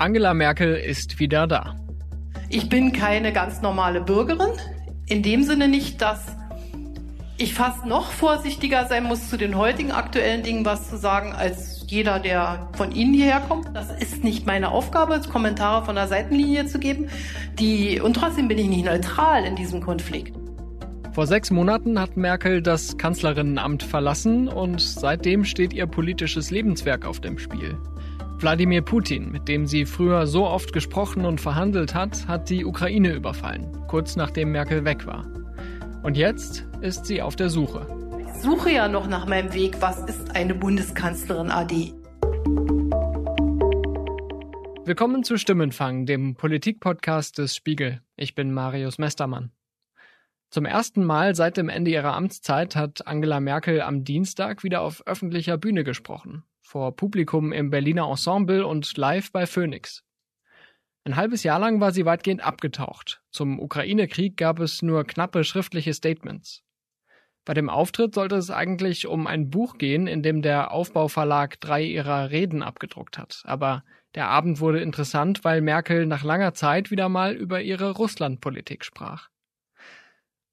Angela Merkel ist wieder da. Ich bin keine ganz normale Bürgerin. In dem Sinne nicht, dass ich fast noch vorsichtiger sein muss, zu den heutigen aktuellen Dingen was zu sagen, als jeder, der von Ihnen hierher kommt. Das ist nicht meine Aufgabe, Kommentare von der Seitenlinie zu geben. Die, und trotzdem bin ich nicht neutral in diesem Konflikt. Vor sechs Monaten hat Merkel das Kanzlerinnenamt verlassen und seitdem steht ihr politisches Lebenswerk auf dem Spiel. Wladimir Putin, mit dem sie früher so oft gesprochen und verhandelt hat, hat die Ukraine überfallen, kurz nachdem Merkel weg war. Und jetzt ist sie auf der Suche. Ich suche ja noch nach meinem Weg. Was ist eine Bundeskanzlerin AD? Willkommen zu Stimmenfang, dem Politikpodcast des Spiegel. Ich bin Marius Mestermann. Zum ersten Mal seit dem Ende ihrer Amtszeit hat Angela Merkel am Dienstag wieder auf öffentlicher Bühne gesprochen. Vor Publikum im Berliner Ensemble und live bei Phoenix. Ein halbes Jahr lang war sie weitgehend abgetaucht. Zum Ukraine-Krieg gab es nur knappe schriftliche Statements. Bei dem Auftritt sollte es eigentlich um ein Buch gehen, in dem der Aufbauverlag drei ihrer Reden abgedruckt hat. Aber der Abend wurde interessant, weil Merkel nach langer Zeit wieder mal über ihre Russlandpolitik sprach.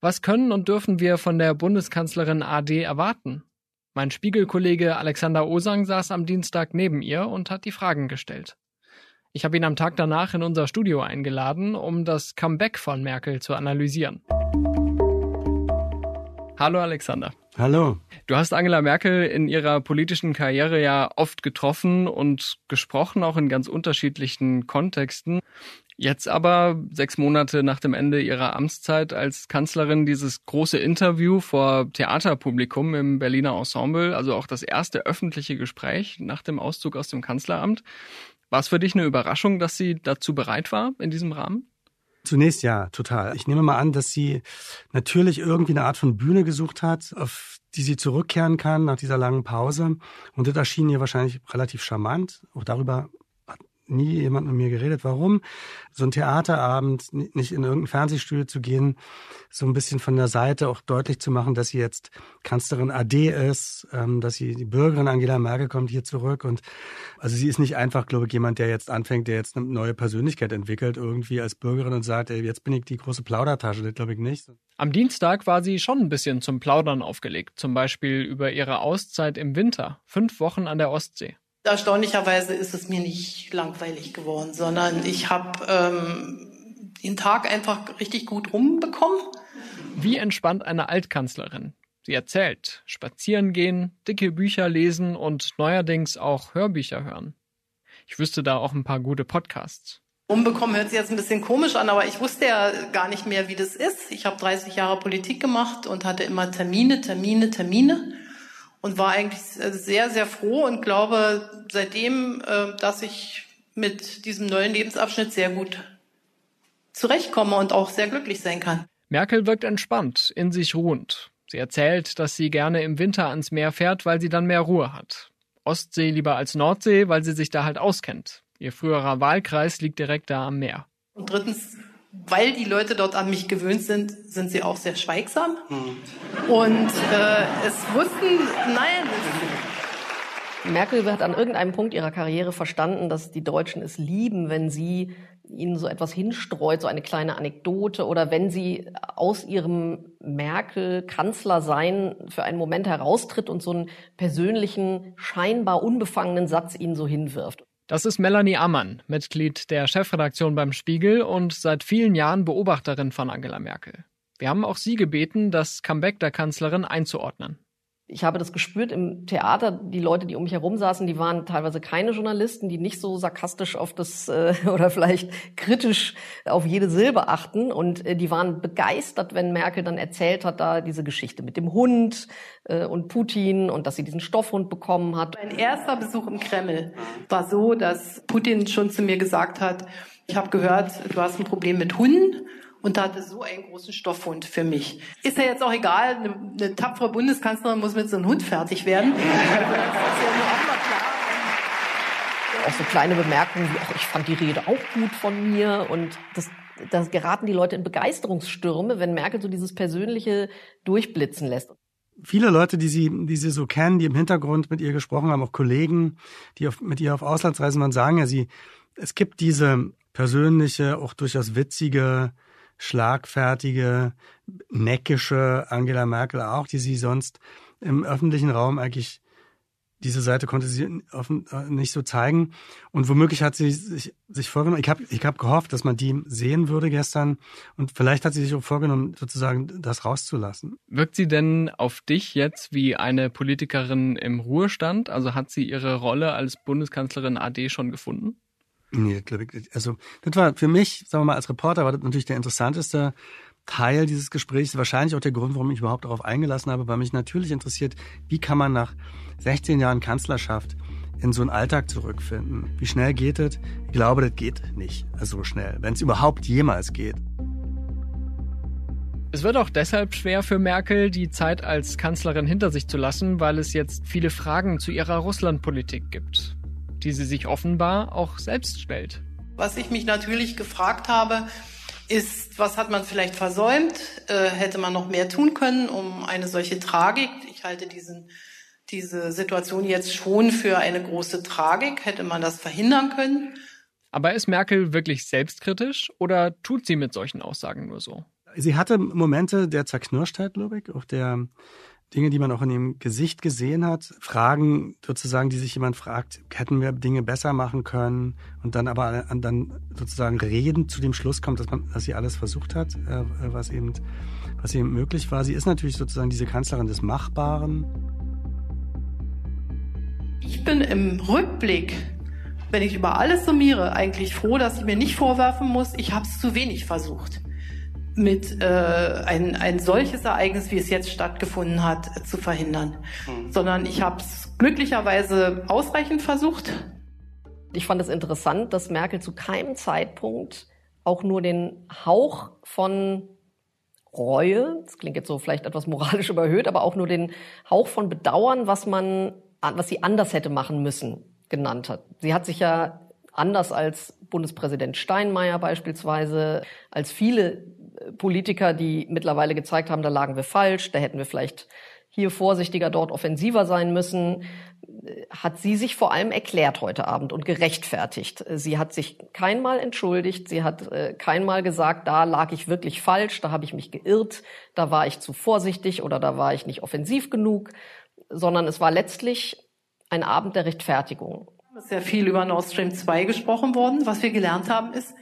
Was können und dürfen wir von der Bundeskanzlerin AD erwarten? Mein Spiegelkollege Alexander Osang saß am Dienstag neben ihr und hat die Fragen gestellt. Ich habe ihn am Tag danach in unser Studio eingeladen, um das Comeback von Merkel zu analysieren. Hallo Alexander. Hallo. Du hast Angela Merkel in ihrer politischen Karriere ja oft getroffen und gesprochen, auch in ganz unterschiedlichen Kontexten. Jetzt aber, sechs Monate nach dem Ende ihrer Amtszeit als Kanzlerin, dieses große Interview vor Theaterpublikum im Berliner Ensemble, also auch das erste öffentliche Gespräch nach dem Auszug aus dem Kanzleramt. War es für dich eine Überraschung, dass sie dazu bereit war in diesem Rahmen? Zunächst ja, total. Ich nehme mal an, dass sie natürlich irgendwie eine Art von Bühne gesucht hat, auf die sie zurückkehren kann nach dieser langen Pause. Und das erschien ihr wahrscheinlich relativ charmant. Auch darüber nie jemand mit mir geredet. Warum? So ein Theaterabend, nicht in irgendein Fernsehstudio zu gehen, so ein bisschen von der Seite auch deutlich zu machen, dass sie jetzt Kanzlerin AD ist, ähm, dass sie die Bürgerin Angela Merkel kommt hier zurück und also sie ist nicht einfach, glaube ich, jemand, der jetzt anfängt, der jetzt eine neue Persönlichkeit entwickelt irgendwie als Bürgerin und sagt, ey, jetzt bin ich die große Plaudertasche. Das glaube ich nicht. Am Dienstag war sie schon ein bisschen zum Plaudern aufgelegt, zum Beispiel über ihre Auszeit im Winter, fünf Wochen an der Ostsee. Erstaunlicherweise ist es mir nicht langweilig geworden, sondern ich habe ähm, den Tag einfach richtig gut rumbekommen. Wie entspannt eine Altkanzlerin. Sie erzählt, spazieren gehen, dicke Bücher lesen und neuerdings auch Hörbücher hören. Ich wüsste da auch ein paar gute Podcasts. Umbekommen hört sich jetzt ein bisschen komisch an, aber ich wusste ja gar nicht mehr, wie das ist. Ich habe 30 Jahre Politik gemacht und hatte immer Termine, Termine, Termine und war eigentlich sehr, sehr froh und glaube seitdem, äh, dass ich mit diesem neuen Lebensabschnitt sehr gut zurechtkomme und auch sehr glücklich sein kann. Merkel wirkt entspannt, in sich ruhend. Sie erzählt, dass sie gerne im Winter ans Meer fährt, weil sie dann mehr Ruhe hat. Ostsee lieber als Nordsee, weil sie sich da halt auskennt. Ihr früherer Wahlkreis liegt direkt da am Meer. Und drittens weil die Leute dort an mich gewöhnt sind, sind sie auch sehr schweigsam. Hm. Und äh, es wussten, nein. Merkel hat an irgendeinem Punkt ihrer Karriere verstanden, dass die Deutschen es lieben, wenn sie ihnen so etwas hinstreut, so eine kleine Anekdote oder wenn sie aus ihrem Merkel-Kanzler-Sein für einen Moment heraustritt und so einen persönlichen, scheinbar unbefangenen Satz ihnen so hinwirft. Das ist Melanie Ammann, Mitglied der Chefredaktion beim Spiegel und seit vielen Jahren Beobachterin von Angela Merkel. Wir haben auch sie gebeten, das Comeback der Kanzlerin einzuordnen ich habe das gespürt im Theater, die Leute, die um mich herum saßen, die waren teilweise keine Journalisten, die nicht so sarkastisch auf das äh, oder vielleicht kritisch auf jede Silbe achten. Und äh, die waren begeistert, wenn Merkel dann erzählt hat, da diese Geschichte mit dem Hund äh, und Putin und dass sie diesen Stoffhund bekommen hat. Mein erster Besuch im Kreml war so, dass Putin schon zu mir gesagt hat, ich habe gehört, du hast ein Problem mit Hunden und hatte so einen großen Stoffhund für mich. Ist ja jetzt auch egal, eine, eine tapfere Bundeskanzlerin muss mit so einem Hund fertig werden. das ist ja nur auch mal klar. Auch so kleine Bemerkungen wie, ach, ich fand die Rede auch gut von mir und das da geraten die Leute in Begeisterungsstürme, wenn Merkel so dieses Persönliche durchblitzen lässt. Viele Leute, die sie, die sie so kennen, die im Hintergrund mit ihr gesprochen haben, auch Kollegen, die auf, mit ihr auf Auslandsreisen waren, sagen ja, sie, Es gibt diese persönliche, auch durchaus witzige, schlagfertige, neckische Angela Merkel auch, die sie sonst im öffentlichen Raum eigentlich diese Seite konnte sie offen, äh, nicht so zeigen. Und womöglich hat sie sich, sich vorgenommen, ich habe ich hab gehofft, dass man die sehen würde gestern. Und vielleicht hat sie sich auch vorgenommen, sozusagen das rauszulassen. Wirkt sie denn auf dich jetzt wie eine Politikerin im Ruhestand? Also hat sie ihre Rolle als Bundeskanzlerin AD schon gefunden? Nee, glaube ich. Also das war für mich, sagen wir mal, als Reporter war das natürlich der interessanteste Teil dieses Gesprächs. Wahrscheinlich auch der Grund, warum ich überhaupt darauf eingelassen habe, weil mich natürlich interessiert, wie kann man nach 16 Jahren Kanzlerschaft in so einen Alltag zurückfinden. Wie schnell geht es? Ich glaube, das geht nicht so schnell, wenn es überhaupt jemals geht. Es wird auch deshalb schwer für Merkel, die Zeit als Kanzlerin hinter sich zu lassen, weil es jetzt viele Fragen zu ihrer Russlandpolitik gibt, die sie sich offenbar auch selbst stellt. Was ich mich natürlich gefragt habe, ist, was hat man vielleicht versäumt? Äh, hätte man noch mehr tun können, um eine solche Tragik, ich halte diesen diese Situation jetzt schon für eine große Tragik. Hätte man das verhindern können? Aber ist Merkel wirklich selbstkritisch oder tut sie mit solchen Aussagen nur so? Sie hatte Momente der Zerknirschtheit, glaube ich, auch der Dinge, die man auch in ihrem Gesicht gesehen hat. Fragen sozusagen, die sich jemand fragt, hätten wir Dinge besser machen können? Und dann aber dann sozusagen reden zu dem Schluss kommt, dass man, dass sie alles versucht hat, äh, was eben, was eben möglich war. Sie ist natürlich sozusagen diese Kanzlerin des Machbaren. Ich bin im Rückblick, wenn ich über alles summiere, eigentlich froh, dass ich mir nicht vorwerfen muss, ich habe es zu wenig versucht mit äh, ein, ein solches Ereignis, wie es jetzt stattgefunden hat, zu verhindern, mhm. sondern ich habe es glücklicherweise ausreichend versucht. Ich fand es interessant, dass Merkel zu keinem Zeitpunkt auch nur den Hauch von Reue, das klingt jetzt so vielleicht etwas moralisch überhöht, aber auch nur den Hauch von Bedauern, was man was sie anders hätte machen müssen, genannt hat. Sie hat sich ja anders als Bundespräsident Steinmeier beispielsweise, als viele Politiker, die mittlerweile gezeigt haben, da lagen wir falsch, da hätten wir vielleicht hier vorsichtiger, dort offensiver sein müssen, hat sie sich vor allem erklärt heute Abend und gerechtfertigt. Sie hat sich keinmal entschuldigt, sie hat äh, keinmal gesagt, da lag ich wirklich falsch, da habe ich mich geirrt, da war ich zu vorsichtig oder da war ich nicht offensiv genug, sondern es war letztlich ein Abend der Rechtfertigung. Es ist sehr viel über Nord Stream 2 gesprochen worden. Was wir gelernt haben ist,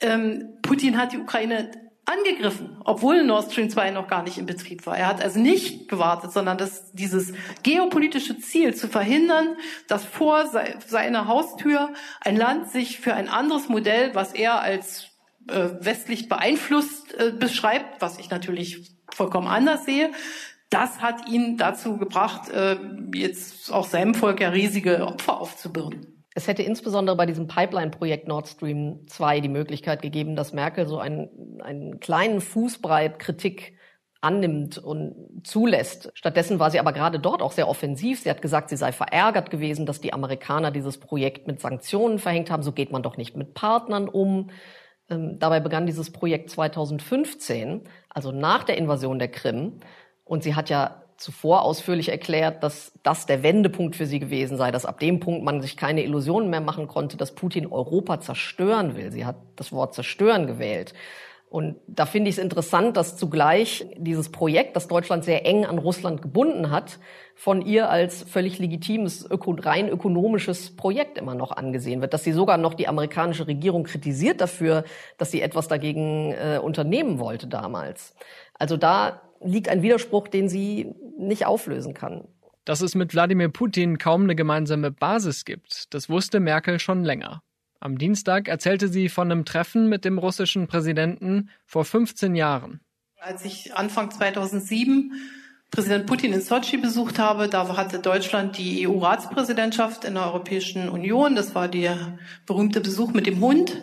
ähm, Putin hat die Ukraine angegriffen, obwohl Nord Stream 2 noch gar nicht in Betrieb war. Er hat also nicht gewartet, sondern das, dieses geopolitische Ziel zu verhindern, dass vor seiner Haustür ein Land sich für ein anderes Modell, was er als äh, westlich beeinflusst äh, beschreibt, was ich natürlich vollkommen anders sehe, das hat ihn dazu gebracht, äh, jetzt auch seinem Volk ja riesige Opfer aufzubürden. Es hätte insbesondere bei diesem Pipeline-Projekt Nord Stream 2 die Möglichkeit gegeben, dass Merkel so einen, einen kleinen Fußbreit Kritik annimmt und zulässt. Stattdessen war sie aber gerade dort auch sehr offensiv. Sie hat gesagt, sie sei verärgert gewesen, dass die Amerikaner dieses Projekt mit Sanktionen verhängt haben. So geht man doch nicht mit Partnern um. Ähm, dabei begann dieses Projekt 2015, also nach der Invasion der Krim. Und sie hat ja zuvor ausführlich erklärt, dass das der Wendepunkt für sie gewesen sei, dass ab dem Punkt man sich keine Illusionen mehr machen konnte, dass Putin Europa zerstören will. Sie hat das Wort zerstören gewählt. Und da finde ich es interessant, dass zugleich dieses Projekt, das Deutschland sehr eng an Russland gebunden hat, von ihr als völlig legitimes, öko rein ökonomisches Projekt immer noch angesehen wird. Dass sie sogar noch die amerikanische Regierung kritisiert dafür, dass sie etwas dagegen äh, unternehmen wollte damals. Also da liegt ein Widerspruch, den sie nicht auflösen kann. Dass es mit Wladimir Putin kaum eine gemeinsame Basis gibt, das wusste Merkel schon länger. Am Dienstag erzählte sie von einem Treffen mit dem russischen Präsidenten vor 15 Jahren. Als ich Anfang 2007 Präsident Putin in Sochi besucht habe, da hatte Deutschland die EU-Ratspräsidentschaft in der Europäischen Union. Das war der berühmte Besuch mit dem Hund.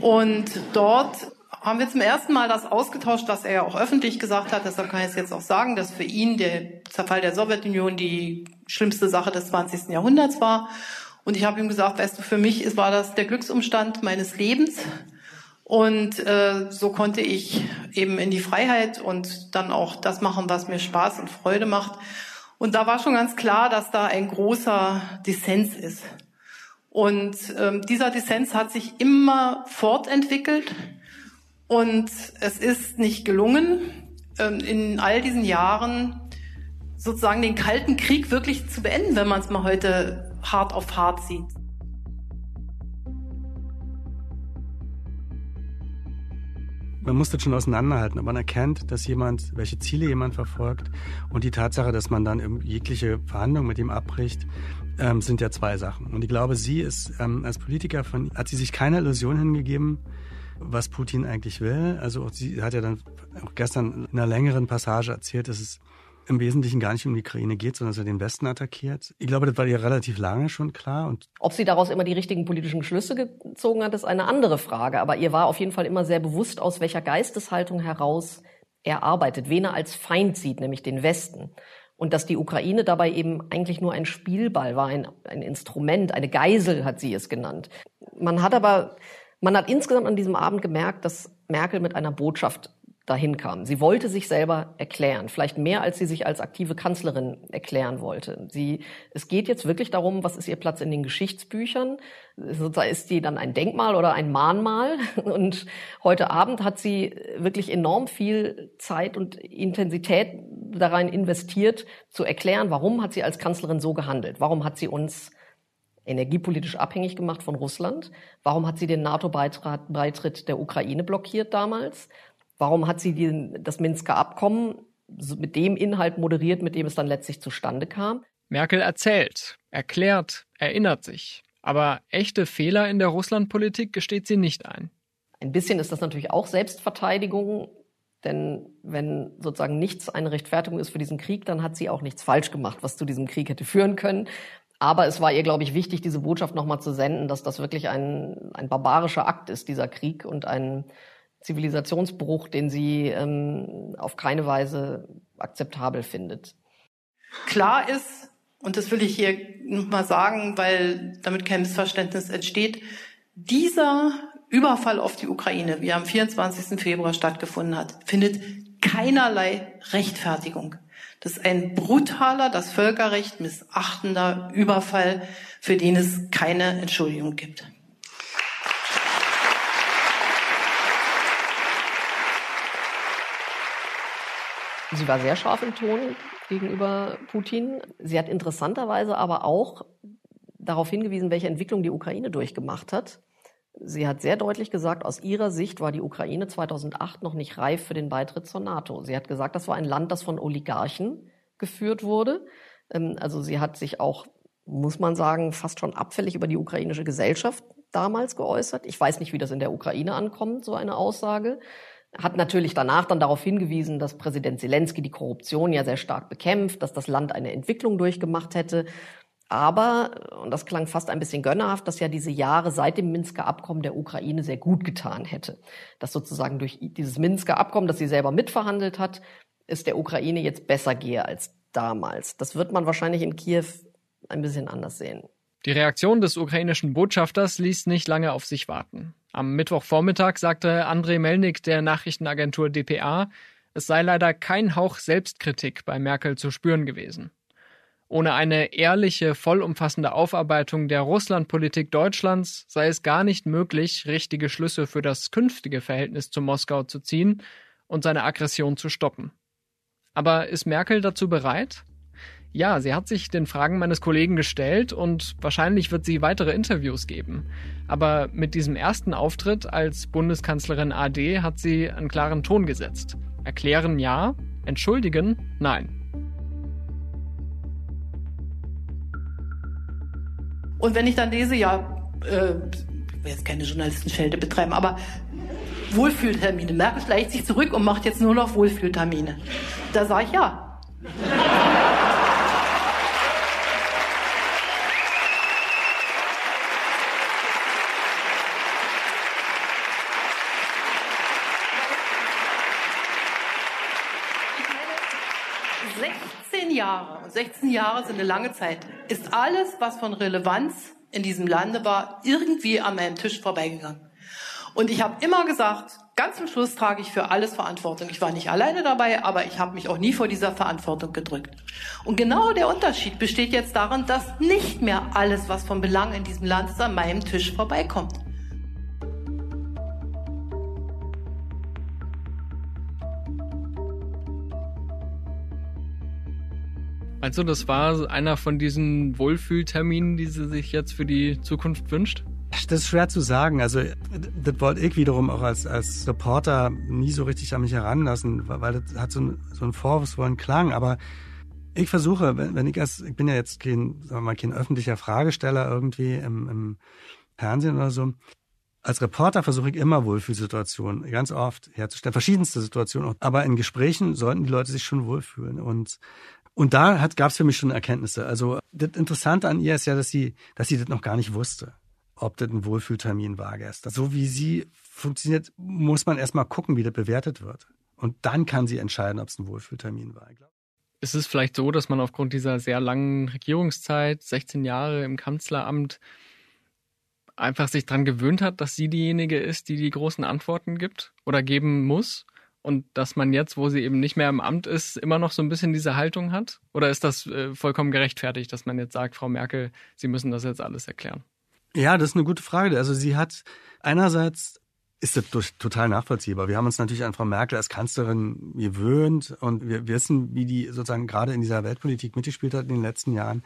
Und dort haben wir zum ersten Mal das ausgetauscht, was er ja auch öffentlich gesagt hat. Deshalb kann ich es jetzt auch sagen, dass für ihn der Zerfall der Sowjetunion die schlimmste Sache des 20. Jahrhunderts war. Und ich habe ihm gesagt, weißt du, für mich war das der Glücksumstand meines Lebens. Und äh, so konnte ich eben in die Freiheit und dann auch das machen, was mir Spaß und Freude macht. Und da war schon ganz klar, dass da ein großer Dissens ist. Und ähm, dieser Dissens hat sich immer fortentwickelt und es ist nicht gelungen, ähm, in all diesen Jahren sozusagen den Kalten Krieg wirklich zu beenden, wenn man es mal heute hart auf hart sieht. man muss das schon auseinanderhalten. Aber man erkennt, dass jemand, welche Ziele jemand verfolgt und die Tatsache, dass man dann jegliche Verhandlung mit ihm abbricht, ähm, sind ja zwei Sachen. Und ich glaube, sie ist ähm, als Politiker von, hat sie sich keine Illusion hingegeben, was Putin eigentlich will. Also sie hat ja dann auch gestern in einer längeren Passage erzählt, dass es im Wesentlichen gar nicht um die Ukraine geht, sondern dass er den Westen attackiert. Ich glaube, das war ihr relativ lange schon klar. Und Ob sie daraus immer die richtigen politischen Schlüsse gezogen hat, ist eine andere Frage. Aber ihr war auf jeden Fall immer sehr bewusst, aus welcher Geisteshaltung heraus er arbeitet, wen er als Feind sieht, nämlich den Westen. Und dass die Ukraine dabei eben eigentlich nur ein Spielball war, ein, ein Instrument, eine Geisel hat sie es genannt. Man hat aber, man hat insgesamt an diesem Abend gemerkt, dass Merkel mit einer Botschaft dahin kam. Sie wollte sich selber erklären, vielleicht mehr als sie sich als aktive Kanzlerin erklären wollte. Sie, es geht jetzt wirklich darum, was ist ihr Platz in den Geschichtsbüchern? Ist sie dann ein Denkmal oder ein Mahnmal? Und heute Abend hat sie wirklich enorm viel Zeit und Intensität darin investiert, zu erklären, warum hat sie als Kanzlerin so gehandelt? Warum hat sie uns energiepolitisch abhängig gemacht von Russland? Warum hat sie den NATO-Beitritt der Ukraine blockiert damals? Warum hat sie die, das Minsker Abkommen mit dem Inhalt moderiert, mit dem es dann letztlich zustande kam? Merkel erzählt, erklärt, erinnert sich. Aber echte Fehler in der Russlandpolitik gesteht sie nicht ein. Ein bisschen ist das natürlich auch Selbstverteidigung, denn wenn sozusagen nichts eine Rechtfertigung ist für diesen Krieg, dann hat sie auch nichts falsch gemacht, was zu diesem Krieg hätte führen können. Aber es war ihr, glaube ich, wichtig, diese Botschaft nochmal zu senden, dass das wirklich ein, ein barbarischer Akt ist, dieser Krieg und ein, Zivilisationsbruch, den sie ähm, auf keine Weise akzeptabel findet. Klar ist, und das will ich hier nochmal sagen, weil damit kein Missverständnis entsteht, dieser Überfall auf die Ukraine, wie er am 24. Februar stattgefunden hat, findet keinerlei Rechtfertigung. Das ist ein brutaler, das Völkerrecht missachtender Überfall, für den es keine Entschuldigung gibt. Sie war sehr scharf im Ton gegenüber Putin. Sie hat interessanterweise aber auch darauf hingewiesen, welche Entwicklung die Ukraine durchgemacht hat. Sie hat sehr deutlich gesagt, aus ihrer Sicht war die Ukraine 2008 noch nicht reif für den Beitritt zur NATO. Sie hat gesagt, das war ein Land, das von Oligarchen geführt wurde. Ähm, also sie hat sich auch, muss man sagen, fast schon abfällig über die ukrainische Gesellschaft damals geäußert. Ich weiß nicht, wie das in der Ukraine ankommt, so eine Aussage hat natürlich danach dann darauf hingewiesen, dass Präsident Zelensky die Korruption ja sehr stark bekämpft, dass das Land eine Entwicklung durchgemacht hätte. Aber, und das klang fast ein bisschen gönnerhaft, dass ja diese Jahre seit dem Minsker Abkommen der Ukraine sehr gut getan hätte. Dass sozusagen durch dieses Minsker Abkommen, das sie selber mitverhandelt hat, es der Ukraine jetzt besser gehe als damals. Das wird man wahrscheinlich in Kiew ein bisschen anders sehen. Die Reaktion des ukrainischen Botschafters ließ nicht lange auf sich warten. Am Mittwochvormittag sagte Andrei Melnik der Nachrichtenagentur dpa, es sei leider kein Hauch Selbstkritik bei Merkel zu spüren gewesen. Ohne eine ehrliche, vollumfassende Aufarbeitung der Russlandpolitik Deutschlands sei es gar nicht möglich, richtige Schlüsse für das künftige Verhältnis zu Moskau zu ziehen und seine Aggression zu stoppen. Aber ist Merkel dazu bereit? Ja, sie hat sich den Fragen meines Kollegen gestellt und wahrscheinlich wird sie weitere Interviews geben. Aber mit diesem ersten Auftritt als Bundeskanzlerin AD hat sie einen klaren Ton gesetzt. Erklären ja, entschuldigen nein. Und wenn ich dann lese, ja, äh, ich will jetzt keine Journalistenschelde betreiben, aber Wohlfühltermine. Merkel schleicht sich zurück und macht jetzt nur noch Wohlfühltermine. Da sage ich ja. 16 Jahre, und 16 Jahre sind eine lange Zeit, ist alles, was von Relevanz in diesem Lande war, irgendwie an meinem Tisch vorbeigegangen. Und ich habe immer gesagt, Ganz zum Schluss trage ich für alles Verantwortung. Ich war nicht alleine dabei, aber ich habe mich auch nie vor dieser Verantwortung gedrückt. Und genau der Unterschied besteht jetzt darin, dass nicht mehr alles, was von Belang in diesem Land ist, an meinem Tisch vorbeikommt. Also das war einer von diesen Wohlfühlterminen, die sie sich jetzt für die Zukunft wünscht? Das ist schwer zu sagen. Also das wollte ich wiederum auch als, als Reporter nie so richtig an mich heranlassen, weil das hat so, ein, so einen vorwurfsvollen Klang. Aber ich versuche, wenn, wenn ich als, ich bin ja jetzt kein, sagen wir mal, kein öffentlicher Fragesteller irgendwie im, im Fernsehen oder so. Als Reporter versuche ich immer Wohlfühlsituationen ganz oft herzustellen, verschiedenste Situationen. Aber in Gesprächen sollten die Leute sich schon wohlfühlen. Und und da gab es für mich schon Erkenntnisse. Also das Interessante an ihr ist ja, dass sie, dass sie das noch gar nicht wusste ob das ein Wohlfühltermin war gestern. So wie sie funktioniert, muss man erstmal gucken, wie das bewertet wird. Und dann kann sie entscheiden, ob es ein Wohlfühltermin war. Ist es vielleicht so, dass man aufgrund dieser sehr langen Regierungszeit, 16 Jahre im Kanzleramt, einfach sich daran gewöhnt hat, dass sie diejenige ist, die die großen Antworten gibt oder geben muss? Und dass man jetzt, wo sie eben nicht mehr im Amt ist, immer noch so ein bisschen diese Haltung hat? Oder ist das äh, vollkommen gerechtfertigt, dass man jetzt sagt, Frau Merkel, Sie müssen das jetzt alles erklären? Ja, das ist eine gute Frage. Also sie hat einerseits ist das total nachvollziehbar. Wir haben uns natürlich an Frau Merkel als Kanzlerin gewöhnt und wir wissen, wie die sozusagen gerade in dieser Weltpolitik mitgespielt hat in den letzten Jahren.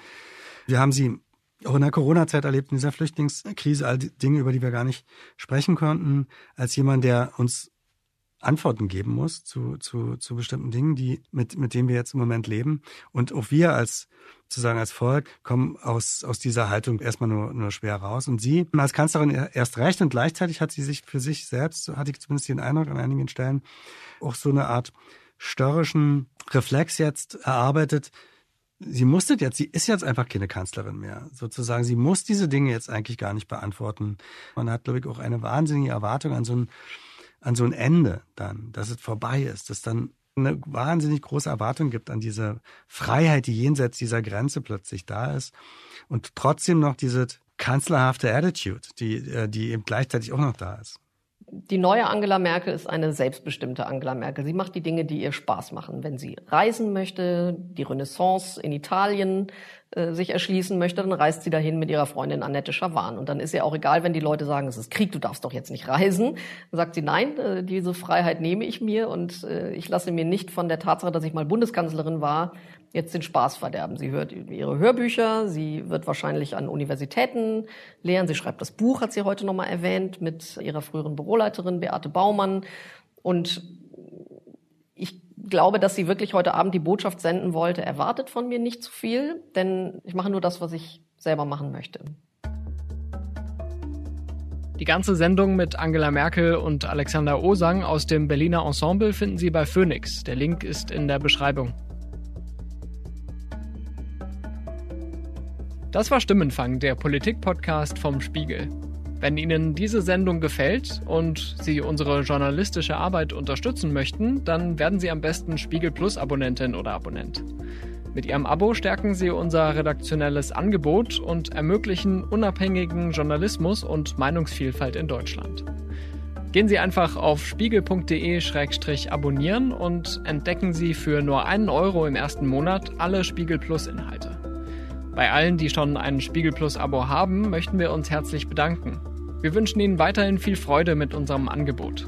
Wir haben sie auch in der Corona-Zeit erlebt, in dieser Flüchtlingskrise, all die Dinge, über die wir gar nicht sprechen konnten, als jemand, der uns Antworten geben muss zu, zu, zu bestimmten Dingen, die, mit, mit denen wir jetzt im Moment leben. Und auch wir als, sozusagen als Volk kommen aus, aus dieser Haltung erstmal nur, nur schwer raus. Und sie als Kanzlerin erst recht und gleichzeitig hat sie sich für sich selbst, hatte ich zumindest den Eindruck an einigen Stellen, auch so eine Art störrischen Reflex jetzt erarbeitet, sie musste jetzt, sie ist jetzt einfach keine Kanzlerin mehr. Sozusagen, sie muss diese Dinge jetzt eigentlich gar nicht beantworten. Man hat, glaube ich, auch eine wahnsinnige Erwartung an so ein an so ein Ende dann, dass es vorbei ist, dass dann eine wahnsinnig große Erwartung gibt an diese Freiheit, die jenseits dieser Grenze plötzlich da ist und trotzdem noch diese kanzlerhafte Attitude, die, äh, die eben gleichzeitig auch noch da ist. Die neue Angela Merkel ist eine selbstbestimmte Angela Merkel. Sie macht die Dinge, die ihr Spaß machen. Wenn sie reisen möchte, die Renaissance in Italien äh, sich erschließen möchte, dann reist sie dahin mit ihrer Freundin Annette Schawan. Und dann ist ihr auch egal, wenn die Leute sagen, es ist Krieg, du darfst doch jetzt nicht reisen. Dann sagt sie, nein, äh, diese Freiheit nehme ich mir und äh, ich lasse mir nicht von der Tatsache, dass ich mal Bundeskanzlerin war, jetzt den Spaß verderben. Sie hört ihre Hörbücher, sie wird wahrscheinlich an Universitäten lehren, sie schreibt das Buch, hat sie heute nochmal erwähnt, mit ihrer früheren Büroleiterin Beate Baumann. Und ich glaube, dass sie wirklich heute Abend die Botschaft senden wollte, erwartet von mir nicht zu viel, denn ich mache nur das, was ich selber machen möchte. Die ganze Sendung mit Angela Merkel und Alexander Osang aus dem Berliner Ensemble finden Sie bei Phoenix. Der Link ist in der Beschreibung. Das war Stimmenfang, der Politik-Podcast vom Spiegel. Wenn Ihnen diese Sendung gefällt und Sie unsere journalistische Arbeit unterstützen möchten, dann werden Sie am besten Spiegel Plus Abonnentin oder Abonnent. Mit Ihrem Abo stärken Sie unser redaktionelles Angebot und ermöglichen unabhängigen Journalismus und Meinungsvielfalt in Deutschland. Gehen Sie einfach auf spiegel.de-abonnieren und entdecken Sie für nur einen Euro im ersten Monat alle Spiegel Plus Inhalte. Bei allen, die schon ein Spiegel Plus Abo haben, möchten wir uns herzlich bedanken. Wir wünschen Ihnen weiterhin viel Freude mit unserem Angebot.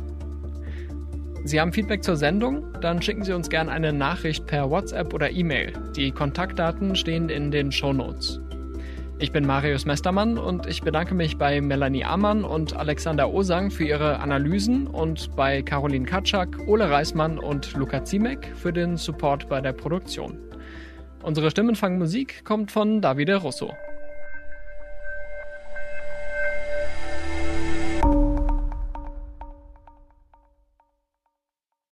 Sie haben Feedback zur Sendung? Dann schicken Sie uns gerne eine Nachricht per WhatsApp oder E-Mail. Die Kontaktdaten stehen in den Show Notes. Ich bin Marius Mestermann und ich bedanke mich bei Melanie Amann und Alexander Osang für ihre Analysen und bei Caroline Katschak, Ole Reismann und Luca Ziemek für den Support bei der Produktion. Unsere Stimmenfangmusik kommt von Davide Russo.